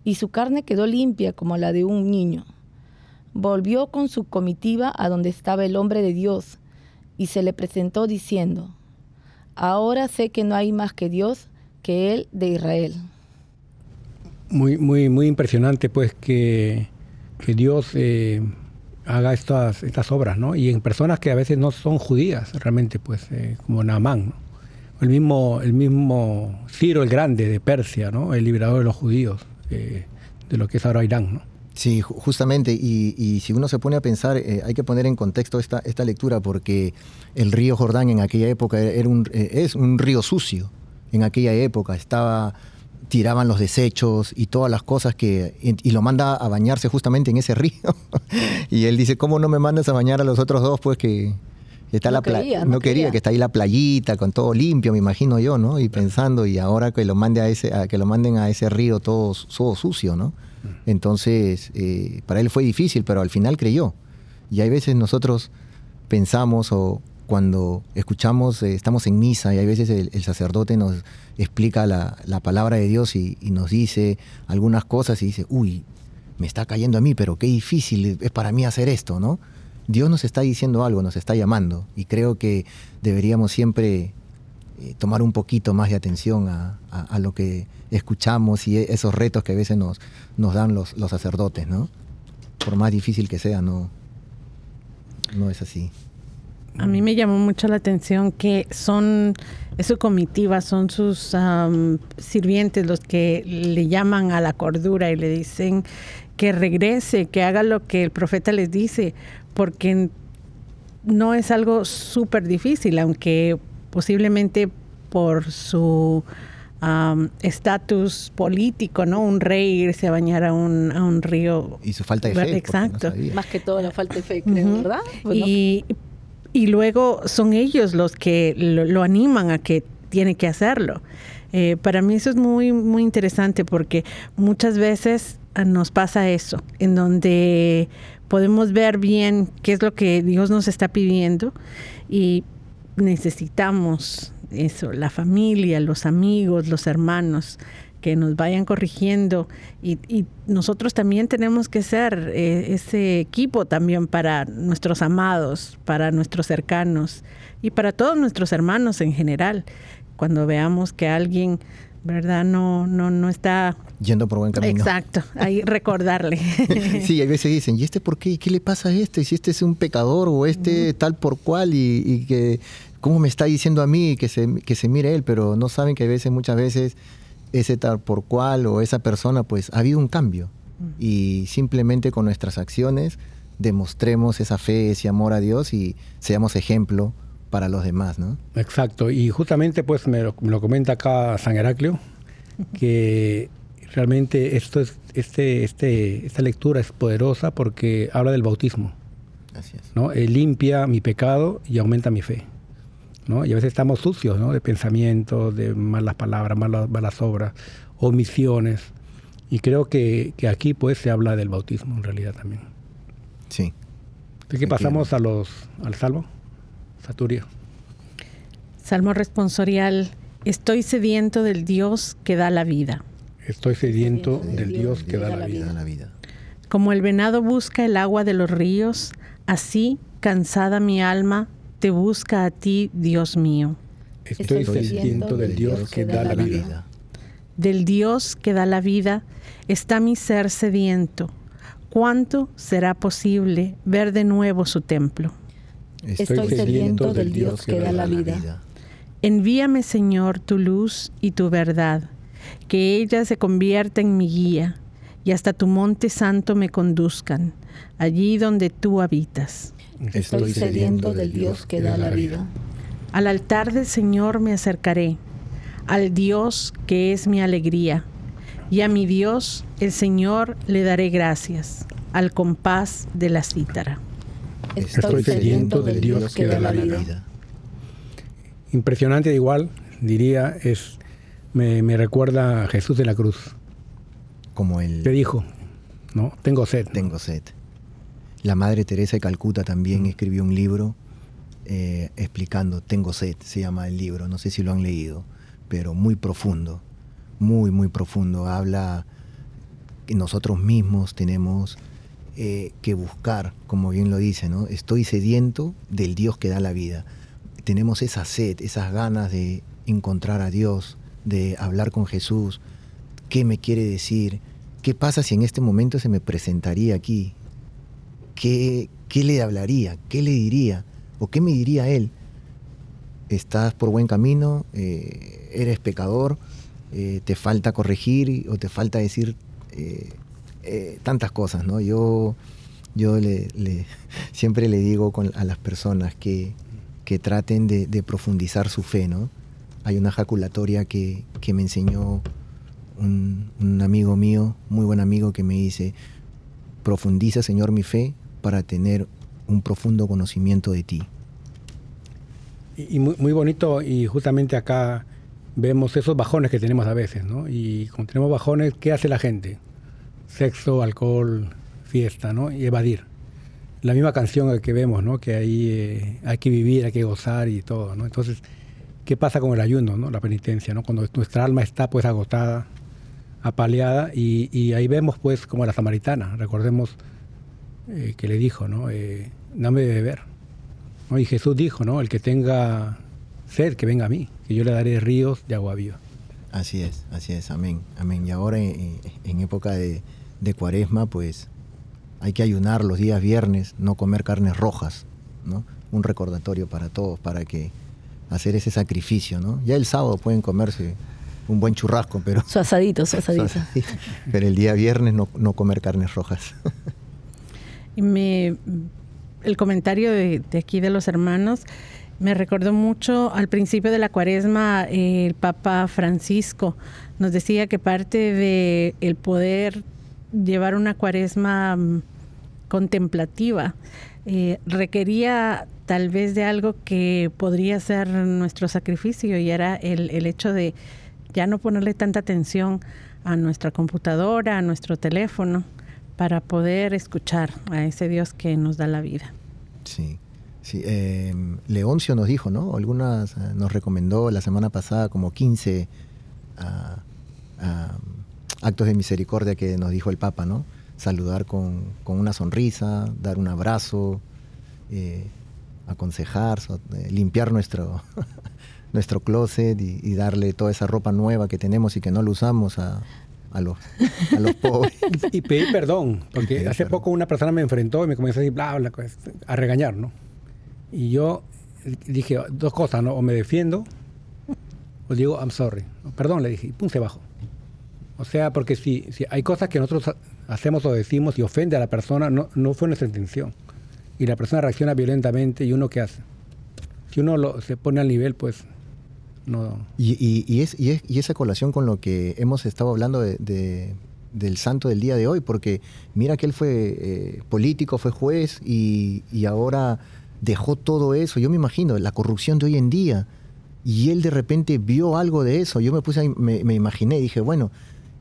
y su carne quedó limpia como la de un niño. Volvió con su comitiva a donde estaba el hombre de Dios, y se le presentó diciendo, Ahora sé que no hay más que Dios que Él de Israel. Muy, muy, muy impresionante pues que, que Dios eh, haga estas, estas obras, ¿no? Y en personas que a veces no son judías, realmente, pues, eh, como Naamán, El mismo, el mismo Ciro el Grande de Persia, ¿no? El liberador de los judíos, eh, de lo que es ahora Irán, ¿no? Sí, justamente, y, y, si uno se pone a pensar, eh, hay que poner en contexto esta, esta lectura porque el río Jordán en aquella época era un, es un río sucio. En aquella época estaba tiraban los desechos y todas las cosas que... Y lo manda a bañarse justamente en ese [LAUGHS] río. y él dice, ¿cómo no me mandas a bañar a los otros dos? Pues que está no la quería, no, quería, que está ahí la playita con todo limpio, me imagino yo, ¿no? Y pensando, y ahora que lo mande a ese, a que lo manden a ese río todo, todo sucio, ¿no? Entonces, eh, para él fue difícil, pero al final creyó. Y hay veces nosotros pensamos o, cuando escuchamos, eh, estamos en misa y a veces el, sacerdote nos explica la, palabra de Dios y, nos dice algunas cosas y dice, uy, me está cayendo a mí, pero qué difícil es para mí hacer esto, ¿no? Dios nos está diciendo algo, nos está llamando y creo que deberíamos siempre eh, tomar un poquito más de atención a, lo que escuchamos y esos retos que a veces nos, nos dan los, los sacerdotes, ¿no? Por más difícil que sea, no, no es así. A mí me llamó mucho la atención que son, es su comitiva, son sus sirvientes los que le llaman a la cordura y le dicen que regrese, que haga lo que el profeta les dice, porque no es algo súper difícil, aunque posiblemente por su estatus político, ¿no? Un rey irse a bañar a un, a un río. Y su falta de fe. Exacto. Más que todo la falta de fe, creo, ¿verdad? y y luego son ellos los que lo, animan a que tiene que hacerlo. Eh, para mí eso es muy, muy interesante porque muchas veces ah, nos pasa eso, en donde podemos ver bien qué es lo que Dios nos está pidiendo y necesitamos eso, la familia, los amigos, los hermanos, que nos vayan corrigiendo y, nosotros también tenemos que ser eh, ese equipo también para nuestros amados, para nuestros cercanos y para todos nuestros hermanos en general. Cuando veamos que alguien ¿verdad? No, no, no está yendo por buen camino. Exacto, ahí [LAUGHS] recordarle. [LAUGHS] sí, a veces dicen, ¿y este por qué? ¿Qué le pasa a este? Si este es un pecador o este tal por cual y, que, ¿cómo me está diciendo a mí que se, que se mire él? Pero no saben que a veces, muchas veces, ese tal por cual o esa persona, pues ha habido un cambio. Y simplemente con nuestras acciones demostremos esa fe, ese amor a Dios y seamos ejemplo para los demás, ¿no? Exacto, y justamente pues me lo, comenta acá San Heraclio, [LAUGHS] que realmente esto es, este, este, esta lectura es poderosa porque habla del bautismo. Así es. ¿no? Eh, limpia mi pecado y aumenta mi fe. ¿No? Y a veces estamos sucios ¿no? de pensamientos, de malas palabras, malas, malas obras, omisiones. Y creo que, que, aquí pues se habla del bautismo en realidad también. Sí. ¿De qué pasamos a los, al salvo? Saturio. Salmo responsorial. Estoy sediento del Dios que da la vida. Estoy sediento del Dios que da la vida. Como el venado busca el agua de los ríos, así, cansada mi alma, te busca a ti, Dios mío. Estoy sediento del Dios que da la vida. Del Dios que da la vida está mi ser sediento. ¿Cuánto será posible ver de nuevo su templo? Estoy sediento del Dios que da la vida. Envíame, Señor, tu luz y tu verdad, que ella se convierta en mi guía y hasta tu monte santo me conduzcan, allí donde tú habitas. Estoy sediento del Dios que da la vida. Al altar del Señor me acercaré, al Dios que es mi alegría, y a mi Dios, el Señor, le daré gracias, al compás de la cítara. Estoy sediento del Dios que da la vida. Impresionante igual, diría, es me, recuerda a Jesús de la cruz. Como él. Te dijo, ¿no? Tengo sed. Tengo sed. La Madre Teresa de Calcuta también escribió un libro eh, explicando Tengo sed, se llama el libro, no sé si lo han leído, pero muy profundo, muy, muy profundo. Habla que nosotros mismos tenemos eh, que buscar, como bien lo dice, ¿no? Estoy sediento del Dios que da la vida. Tenemos esa sed, esas ganas de encontrar a Dios, de hablar con Jesús. ¿Qué me quiere decir? ¿Qué pasa si en este momento se me presentaría aquí? ¿Qué, qué le hablaría? ¿Qué le diría? ¿O qué me diría Él? ¿Estás por buen camino? Eh, ¿Eres pecador? Eh, ¿Te falta corregir o te falta decir eh, tantas cosas, ¿no? Yo, yo [LAUGHS] siempre le digo a las personas que, traten de, profundizar su fe, ¿no? Hay una jaculatoria que, me enseñó un, un, amigo mío, muy buen amigo, que me dice, profundiza, Señor, mi fe para tener un profundo conocimiento de ti. Y, muy, muy, bonito, y justamente acá vemos esos bajones que tenemos a veces, ¿no? Y cuando tenemos bajones, ¿qué hace la gente? sexo, alcohol, fiesta, ¿no? Y evadir. La misma canción que vemos, ¿no? Que ahí eh, hay que vivir, hay que gozar y todo, ¿no? Entonces, ¿qué pasa con el ayuno, ¿no? La penitencia, ¿no? Cuando nuestra alma está pues agotada, apaleada y, ahí vemos pues como la samaritana, recordemos eh, que le dijo, ¿no? Eh, dame de beber. ¿no? Y Jesús dijo, ¿no? El que tenga sed, que venga a mí, que yo le daré ríos de agua viva. Así es, así es, amén, amén. Y ahora en época de, de cuaresma, pues hay que ayunar los días viernes, no comer carnes rojas, ¿no? Un recordatorio para todos, para que hacer ese sacrificio, ¿no? Ya el sábado pueden comerse un buen churrasco, pero... Su asadito, su asadito. [LAUGHS] pero el día viernes no, comer carnes rojas. [LAUGHS] me, el comentario de, aquí de los hermanos me recordó mucho al principio de la cuaresma el Papa Francisco nos decía que parte de el poder llevar una cuaresma mm, contemplativa eh, requería tal vez de algo que podría ser nuestro sacrificio y era el, el hecho de ya no ponerle tanta atención a nuestra computadora, a nuestro teléfono, para poder escuchar a ese Dios que nos da la vida. Sí, sí. Em, Leoncio nos dijo, ¿no? Algunas eh, nos recomendó la semana pasada como 15 actos de misericordia que nos dijo el Papa, ¿no? Saludar con, una sonrisa, dar un abrazo, eh, aconsejar, eh, limpiar nuestro, [LAUGHS] nuestro closet y, darle toda esa ropa nueva que tenemos y que no lo usamos a, a los, a los pobres. [LAUGHS] Y pedir perdón, porque hace poco una persona me enfrentó y me comenzó a decir, bla, bla, pues, a regañar, ¿no? Y yo dije dos cosas, ¿no? O me defiendo, o digo, I'm sorry. Perdón, le dije, y pum, se bajó. O sea, porque si, si hay cosas que nosotros hacemos o decimos y ofende a la persona, no, no fue nuestra intención. Y la persona reacciona violentamente y uno qué hace. Si uno lo, se pone al nivel, pues no. Y, y, es, y, es, y esa colación con lo que hemos estado hablando de, del santo del día de hoy, porque mira que él fue eh, político, fue juez y, y ahora dejó todo eso. Yo me imagino la corrupción de hoy en día. Y él de repente vio algo de eso. Yo me puse, me, me imaginé, dije, bueno,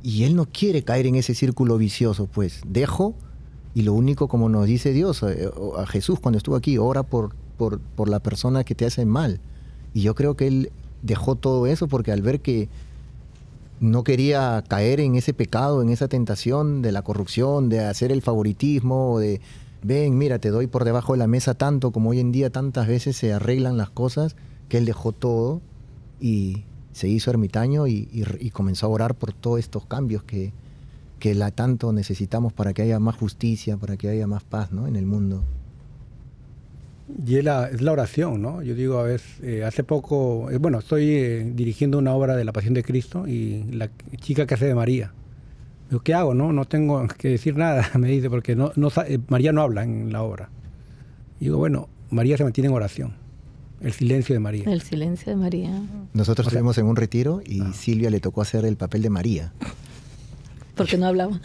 y él no quiere caer en ese círculo vicioso, pues dejo y lo único como nos dice Dios, eh, a, Jesús cuando estuvo aquí, ora por, por, por, la persona que te hace mal. Y yo creo que él dejó todo eso porque al ver que no quería caer en ese pecado, en esa tentación de la corrupción, de hacer el favoritismo, de, ven, mira, te doy por debajo de la mesa tanto como hoy en día tantas veces se arreglan las cosas, que él dejó todo y se hizo ermitaño y, comenzó a orar por todos estos cambios que, que la tanto necesitamos para que haya más justicia, para que haya más paz ¿no? en el mundo. Y es la, es la oración, ¿no? Yo digo, a veces, eh, hace poco, eh, bueno, estoy eh, dirigiendo una obra de la Pasión de Cristo y la chica que hace de María. Digo, ¿qué hago? No, no tengo [LAUGHS] que decir nada, [LAUGHS] me dice, porque no, no, María no habla en la obra. Y digo, bueno, María se mantiene en oración. El silencio de María. El silencio de María. Nosotros estuvimos en un retiro y ah. Silvia le tocó hacer el papel de María. Porque no hablaba.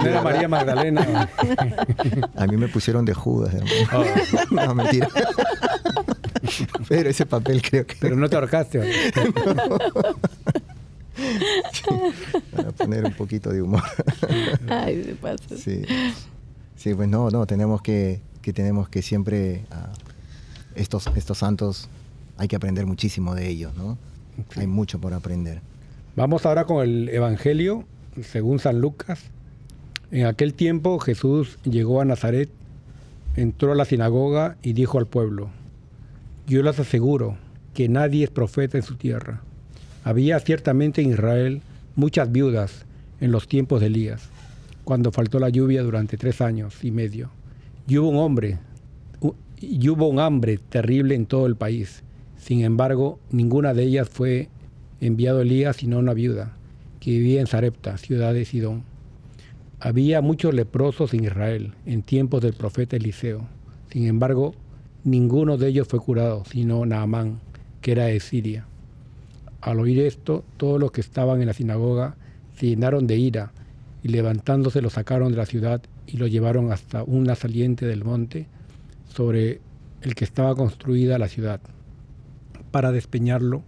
no [LAUGHS] era María Magdalena. A mí me pusieron de Judas, hermano. Oh. No, mentira. Pero ese papel creo que. Pero no te ahorcaste. para poner un poquito de humor. Ay, me pasa. Sí. Sí, pues no, no, tenemos que, que tenemos que siempre ah, estos, estos santos hay que aprender muchísimo de ellos, ¿no? Hay mucho por aprender. Vamos ahora con el Evangelio según San Lucas. En aquel tiempo Jesús llegó a Nazaret, entró a la sinagoga y dijo al pueblo, yo les aseguro que nadie es profeta en su tierra. Había ciertamente en Israel muchas viudas en los tiempos de Elías, cuando faltó la lluvia durante tres años y medio. Y hubo un hombre hubo un hambre terrible en todo el país. Sin embargo, ninguna de ellas fue enviado Elías sino una viuda que vivía en Sarepta, ciudad de Sidón. Había muchos leprosos en Israel en tiempos del profeta Eliseo. Sin embargo, ninguno de ellos fue curado, sino Naamán, que era de Siria. Al oír esto, todos los que estaban en la sinagoga se llenaron de ira y levantándose lo sacaron de la ciudad y lo llevaron hasta una saliente del monte sobre el que estaba construida la ciudad, para despeñarlo,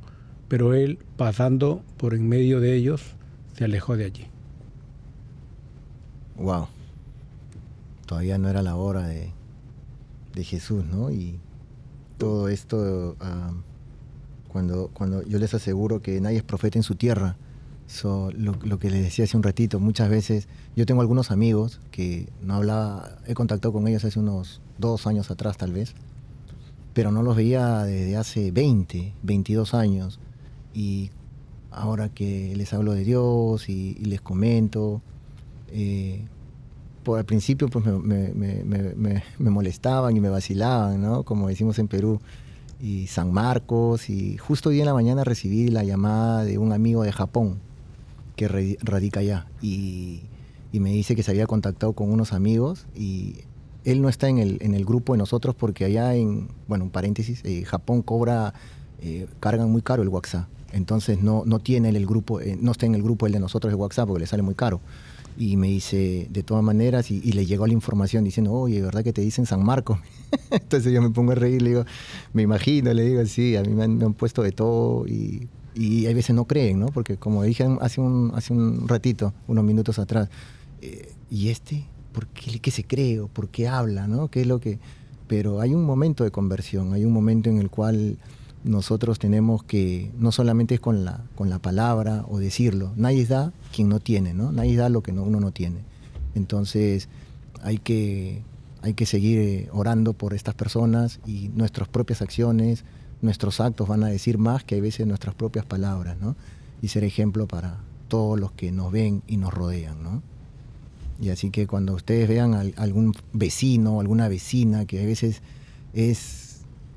pero él, pasando por en medio de ellos, se alejó de allí. Wow. Todavía no era la hora de, Jesús, ¿no? Y todo esto, ah, cuando, cuando yo les aseguro que nadie es profeta en su tierra, lo, lo, que les decía hace un ratito, muchas veces yo tengo algunos amigos que no hablaba, he contactado con ellos hace unos dos años atrás tal vez, pero no los veía desde hace 20, 22 años. Y ahora que les hablo de Dios y, les comento, eh, por al principio pues me, molestaban y me vacilaban, ¿no? Como decimos en Perú, y San Marcos, y justo hoy en la mañana recibí la llamada de un amigo de Japón, que radica allá. Y, me dice que se había contactado con unos amigos y él no está en el, en el grupo de nosotros porque allá en, bueno, un paréntesis, eh, Japón cobra, eh, cargan muy caro el WhatsApp. Entonces no, no tiene el, grupo, eh, no está en el grupo el de nosotros de WhatsApp porque le sale muy caro. Y me dice, de todas maneras, y, le llegó la información diciendo, oye, ¿verdad que te dicen San Marcos? [LAUGHS] Entonces yo me pongo a reír, le digo, me imagino, le digo, sí, a mí me han, me han puesto de todo y y hay veces no creen, ¿no? Porque como dije hace un, hace un ratito, unos minutos atrás, eh, ¿y este? ¿Por qué, qué se cree o por qué habla, ¿no? ¿Qué es lo que...? Pero hay un momento de conversión, hay un momento en el cual nosotros tenemos que, no solamente es con la, con la palabra o decirlo, nadie da quien no tiene, ¿no? Nadie da lo que uno no tiene. Entonces hay que, hay que seguir eh, orando por estas personas y nuestras propias acciones, nuestros actos van a decir más que a veces nuestras propias palabras, ¿no? Y ser ejemplo para todos los que nos ven y nos rodean, ¿no? Y así que cuando ustedes vean a algún vecino alguna vecina que a veces es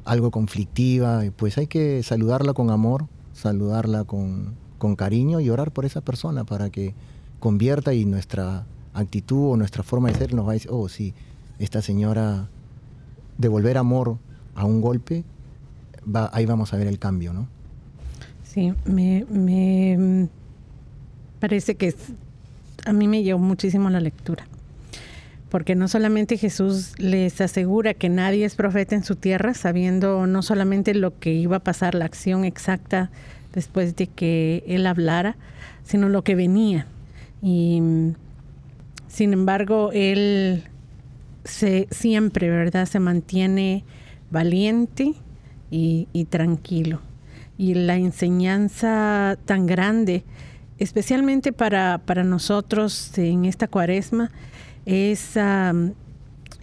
algo conflictiva, pues hay que saludarla con amor, saludarla con, con cariño y orar por esa persona para que convierta y nuestra actitud o nuestra forma de ser nos va a decir, oh sí, esta señora devolver amor a un golpe, va, ahí vamos a ver el cambio, ¿no? Sí, me, me parece que a mí me llevó muchísimo la lectura. Porque no solamente Jesús les asegura que nadie es profeta en su tierra, sabiendo no solamente lo que iba a pasar, la acción exacta después de que él hablara, sino lo que venía. Y sin embargo, él se, siempre, ¿verdad?, se mantiene valiente y, tranquilo. Y la enseñanza tan grande especialmente para, para nosotros en esta cuaresma, es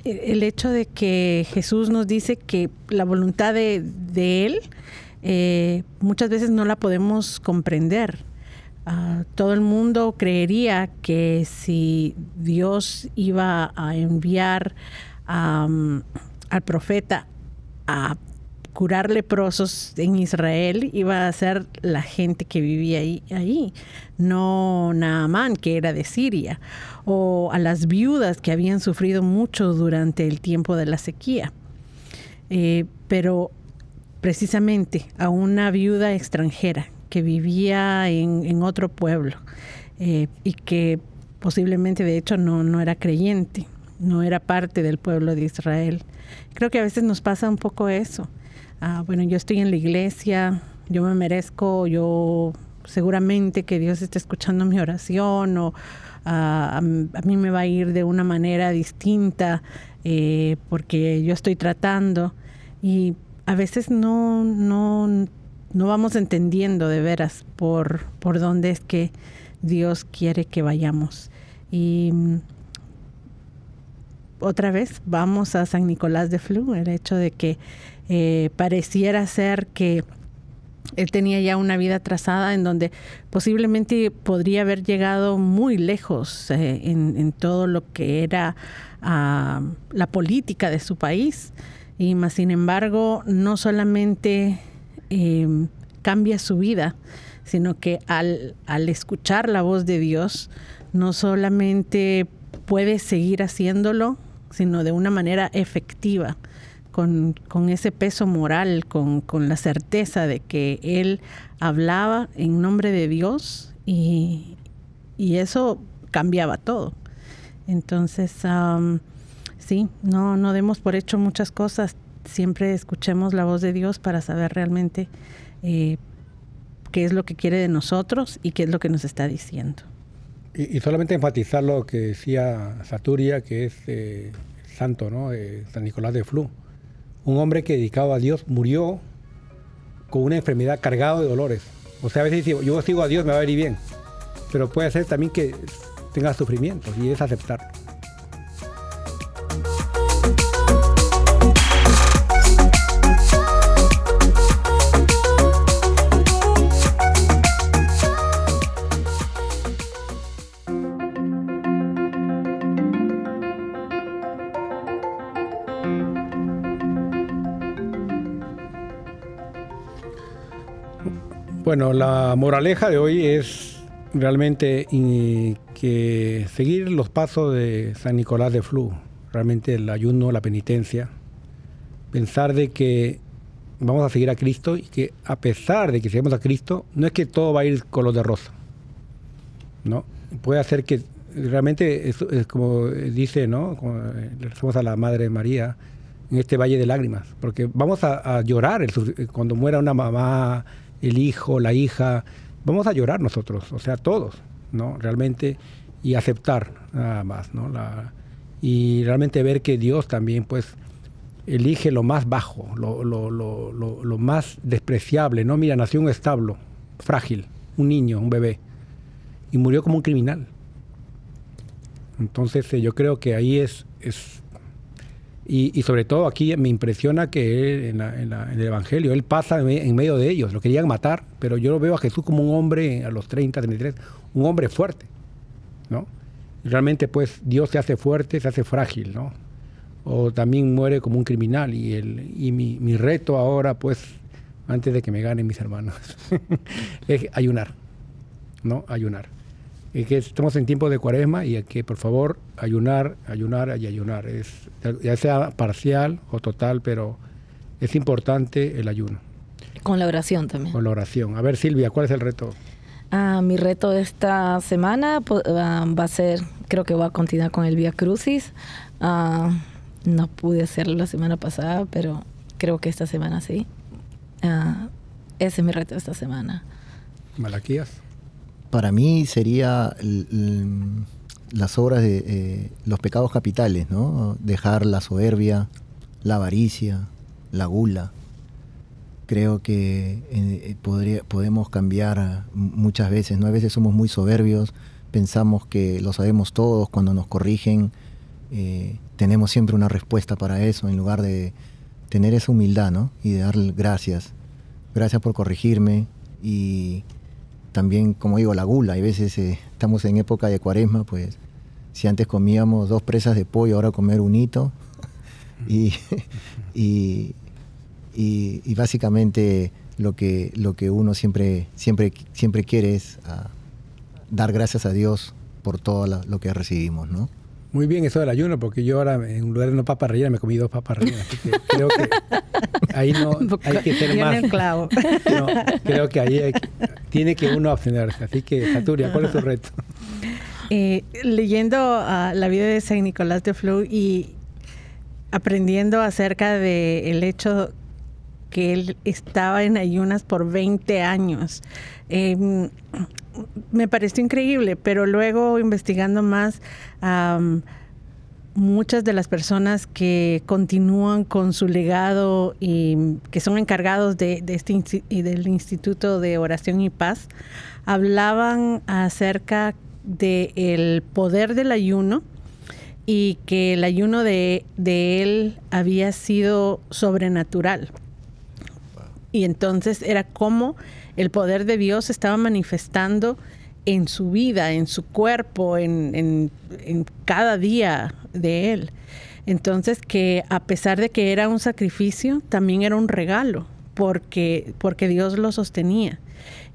el hecho de que Jesús nos dice que la voluntad de, Él eh, muchas veces no la podemos comprender. Ah, todo el mundo creería que si Dios iba a enviar al profeta a curar leprosos en Israel iba a ser la gente que vivía ahí, no Naamán, que era de Siria, o a las viudas que habían sufrido mucho durante el tiempo de la sequía. Eh, pero precisamente a una viuda extranjera que vivía en, otro pueblo eh, y que posiblemente de hecho no, no era creyente, no era parte del pueblo de Israel. Creo que a veces nos pasa un poco eso Ah, bueno, yo estoy en la iglesia, yo me merezco, yo seguramente que Dios está escuchando mi oración o ah, a, mí me va a ir de una manera distinta eh, porque yo estoy tratando y a veces no, no, no vamos entendiendo de veras por, por dónde es que Dios quiere que vayamos. Y mm, otra vez vamos a San Nicolás de Flu, el hecho de que eh, pareciera ser que él tenía ya una vida trazada en donde posiblemente podría haber llegado muy lejos eh, en, todo lo que era ah, la política de su país. Y más sin embargo, no solamente em, cambia su vida, sino que al, al escuchar la voz de Dios, no solamente puede seguir haciéndolo, sino de una manera efectiva con, ese peso moral, con, la certeza de que él hablaba en nombre de Dios y, eso cambiaba todo. Entonces, sí, no, no demos por hecho muchas cosas, siempre escuchemos la voz de Dios para saber realmente eh, qué es lo que quiere de nosotros y qué es lo que nos está diciendo. Y, solamente enfatizar lo que decía Saturia, que es eh, santo, ¿no? Eh, San Nicolás de Flu un hombre que dedicado a Dios murió con una enfermedad cargado de dolores. O sea, a veces dice, yo sigo a Dios, me va a ir bien. Pero puede ser también que tenga sufrimientos y es aceptarlo. Bueno, la moraleja de hoy es realmente que seguir los pasos de San Nicolás de Flu, realmente el ayuno, la penitencia, pensar de que vamos a seguir a Cristo y que a pesar de que sigamos a Cristo, no es que todo va a ir color de rosa, ¿no? Puede hacer que realmente, es, como dice, ¿no? Como le rezamos a la Madre María, en este valle de lágrimas, porque vamos a, llorar cuando muera una mamá, el hijo, la hija, vamos a llorar nosotros, o sea, todos, ¿no? Realmente, y aceptar nada más, ¿no? La, y realmente ver que Dios también, pues, elige lo más bajo, lo, lo, lo, lo, más despreciable, ¿no? Mira, nació un establo, frágil, un niño, un bebé, y murió como un criminal. Entonces, eh, yo creo que ahí es, es Y, sobre todo aquí me impresiona que en, el Evangelio, él pasa en medio de ellos, lo querían matar, pero yo lo veo a Jesús como un hombre a los 30, 33, un hombre fuerte, ¿no? realmente pues Dios se hace fuerte, se hace frágil, ¿no? O también muere como un criminal y, el, y mi, mi reto ahora pues, antes de que me ganen mis hermanos, [LAUGHS] es ayunar, ¿no? Ayunar y que estamos en tiempo de cuaresma y que por favor ayunar, ayunar y ayunar. Es, ya sea parcial o total, pero es importante el ayuno. Con la oración también. Con la oración. A ver Silvia, ¿cuál es el reto? Ah, mi reto esta semana ah, va a ser, creo que voy a continuar con el Vía Crucis. Ah, no pude hacerlo la semana pasada, pero creo que esta semana sí. ese es mi reto esta semana. Malaquías para mí sería las obras de eh, los pecados capitales, ¿no? Dejar la soberbia, la avaricia, la gula. Creo que eh, podemos cambiar muchas veces, ¿no? A veces somos muy soberbios, pensamos que lo sabemos todos, cuando nos corrigen eh, tenemos siempre una respuesta para eso, en lugar de tener esa humildad, ¿no? Y de darle gracias. Gracias por corregirme y también, como digo, la gula. Hay veces eh, estamos en época de cuaresma, pues si antes comíamos dos presas de pollo, ahora comer un hito. y, [LAUGHS] y, básicamente lo que, lo que uno siempre, siempre, siempre quiere es ah, dar gracias a Dios por todo lo que recibimos, ¿no? Muy bien eso del ayuno, porque yo ahora en lugar de una papa rellena me comí dos papas rellenas. Así que creo que ahí no [LAUGHS] hay que ser más. clavo. [LAUGHS] creo que ahí tiene que uno abstenerse. Así que, Saturia, ¿cuál es tu reto? [LAUGHS] Eh, leyendo la vida de San Nicolás de Flu y aprendiendo acerca del hecho que él estaba en ayunas por 20 años. Em, me pareció increíble, pero luego investigando más, muchas de las personas que continúan con su legado y que son encargados de, este y del Instituto de Oración y Paz, hablaban acerca del poder del ayuno y que el ayuno de, de él había sido sobrenatural. Y entonces era como el poder de Dios estaba manifestando en su vida, en su cuerpo, en, cada día de él. Entonces que a pesar de que era un sacrificio, también era un regalo, porque, porque Dios lo sostenía.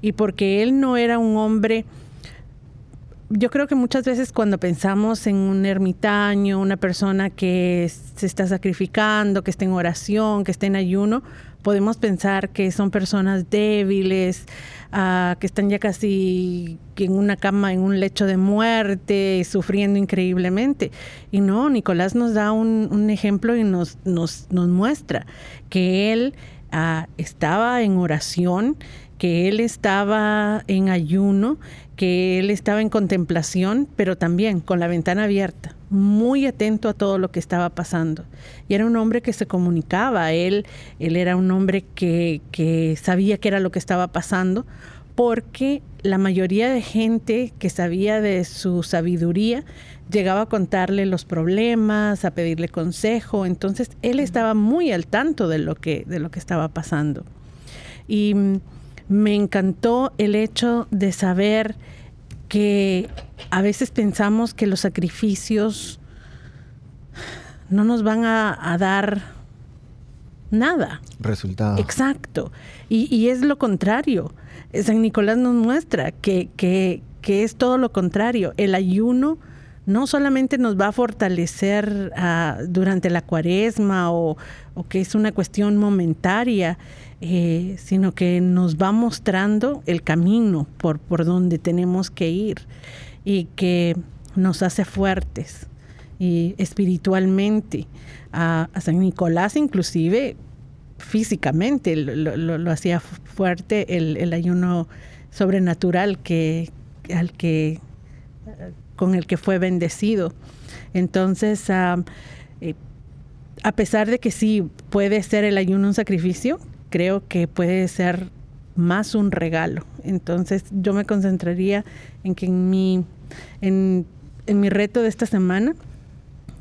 Y porque él no era un hombre yo creo que muchas veces cuando pensamos en un ermitaño, una persona que se está sacrificando, que está en oración, que está en ayuno, podemos pensar que son personas débiles, ah, que están ya casi en una cama, en un lecho de muerte, sufriendo increíblemente. Y no, Nicolás nos da un, ejemplo y nos, nos, nos, muestra que él ah, estaba en oración, que él estaba en ayuno, que él estaba en contemplación, pero también con la ventana abierta, muy atento a todo lo que estaba pasando. Y era un hombre que se comunicaba, él, él era un hombre que, que sabía qué era lo que estaba pasando, porque la mayoría de gente que sabía de su sabiduría llegaba a contarle los problemas, a pedirle consejo, entonces él estaba muy al tanto de lo que, de lo que estaba pasando. Y me encantó el hecho de saber que a veces pensamos que los sacrificios no nos van a, dar nada. Resultado. Exacto. Y, es lo contrario. San Nicolás nos muestra que, que, es todo lo contrario. El ayuno no solamente nos va a fortalecer ah, durante la cuaresma o, o, que es una cuestión momentaria, eh, sino que nos va mostrando el camino por, por donde tenemos que ir y que nos hace fuertes y espiritualmente. A, San Nicolás inclusive físicamente lo, hacía fuerte el, ayuno sobrenatural que, al que, con el que fue bendecido. Entonces, ah, eh, a pesar de que sí puede ser el ayuno un sacrificio, creo que puede ser más un regalo. Entonces yo me concentraría en que en mi, en, mi reto de esta semana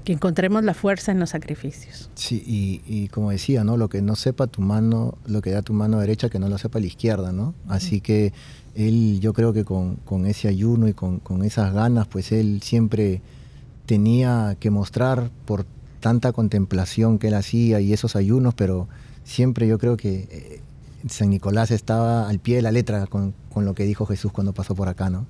Que encontremos la fuerza en los sacrificios. Sí, y, y, como decía, ¿no? Lo que no sepa tu mano, lo que da tu mano derecha, que no lo sepa la izquierda, ¿no? Así que él, yo creo que con, con ese ayuno y con, con, esas ganas, pues él siempre tenía que mostrar por tanta contemplación que él hacía y esos ayunos, pero siempre yo creo que eh, San Nicolás estaba al pie de la letra con, con lo que dijo Jesús cuando pasó por acá, ¿no?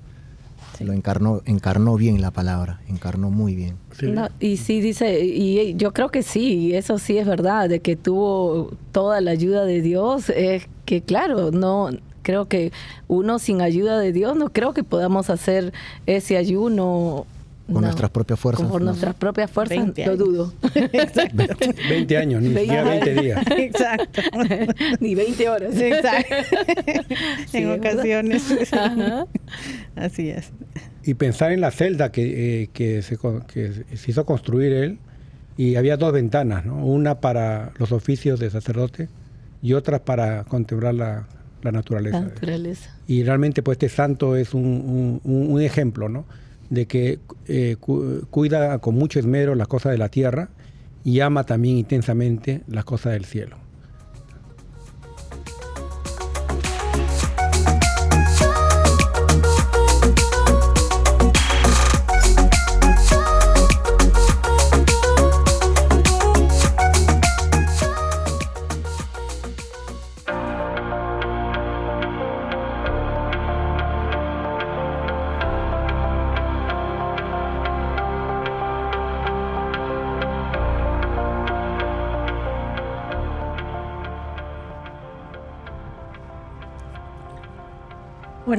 Sí. Lo encarnó, encarnó bien la palabra, encarnó muy bien. Sí. No, y sí dice, y yo creo que sí, eso sí es verdad, de que tuvo toda la ayuda de Dios, es que claro, no creo que uno sin ayuda de Dios no creo que podamos hacer ese ayuno con no, nuestras propias fuerzas. Con no. nuestras propias fuerzas, lo dudo. [LAUGHS] 20 años, ni siquiera 20 días. [LAUGHS] Exacto. [LAUGHS] ni 20 horas. Exacto. sí, en ocasiones. Así es. Y pensar en la celda que, eh, que, se, que se hizo construir él, y había dos ventanas, ¿no? una para los oficios de sacerdote y otra para contemplar la, la naturaleza. La naturaleza. Y realmente pues este santo es un, un, un ejemplo, ¿no? De que eh, cu cuida con mucho esmero las cosas de la tierra y ama también intensamente las cosas del cielo.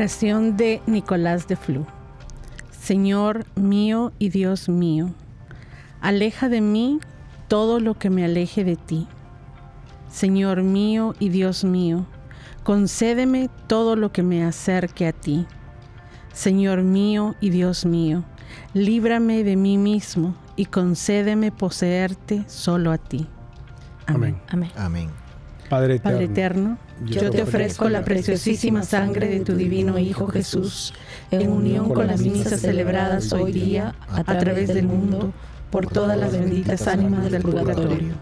Oración de Nicolás de Flu. Señor mío y Dios mío, aleja de mí todo lo que me aleje de ti. Señor mío y Dios mío, concédeme todo lo que me acerque a ti. Señor mío y Dios mío, líbrame de mí mismo y concédeme poseerte solo a ti. Amén. Amén. Amén. Padre eterno, Padre eterno yo te ofrezco la preciosísima sangre de tu divino Hijo Jesús, en unión con las misas celebradas hoy día a través del mundo por todas las benditas ánimas del purgatorio.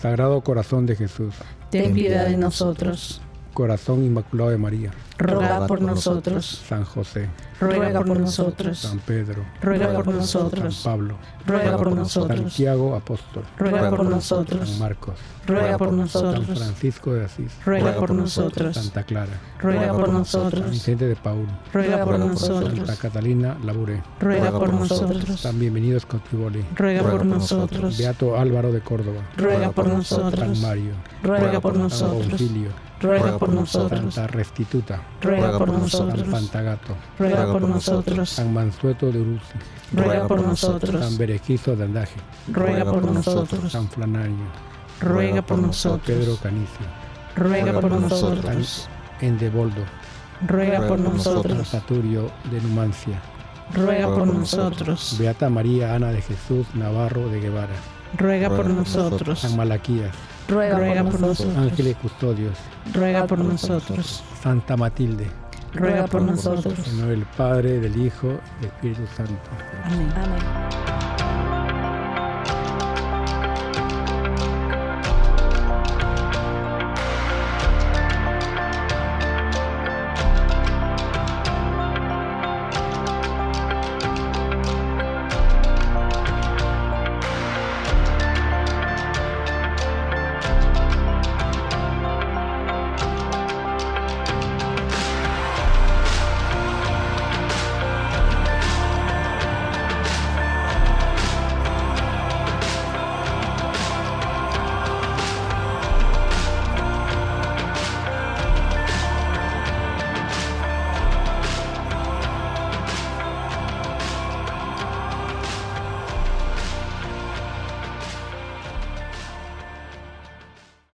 Sagrado Corazón de Jesús, ten piedad de nosotros. Corazón Inmaculado de María, ruega por nosotros. San José, ruega por nosotros. San Pedro, ruega por nosotros. San Pablo, ruega por nosotros. Santiago Apóstol, ruega por nosotros. San Marcos, ruega por San nosotros. Francisco de Asís, ruega por nosotros. Santa Clara, ruega por San nosotros. Vicente de Paul, ruega por Santa nosotros. Catalina Labouré, ruega por nosotros. San Bienvenidos Contriboli, ruega por nosotros. Beato Álvaro de Córdoba, ruega por San nosotros. Mario, ruega por San nosotros. Ruega por nosotros. Santa Restituta, ruega por San nosotros. Pantagato, ruega por nosotros. San Mansueto de Uruzi, ruega por San nosotros. Berequizo de Andaje, ruega por nosotros. San Flanario, ruega por San nosotros. Pedro Canicio, ruega por San nosotros. Endeboldo, ruega por San nosotros. Saturio de Numancia, ruega por nosotros. Beata María Ana de Jesús Navarro de Guevara, ruega por nosotros. San Malaquías, Ruega, ruega por por nosotros. nosotros. Ángeles Custodios, ruega por nosotros. Santa Matilde, ruega por nosotros. en nombre del Padre, del Hijo y del Espíritu Santo. Amén. Amén.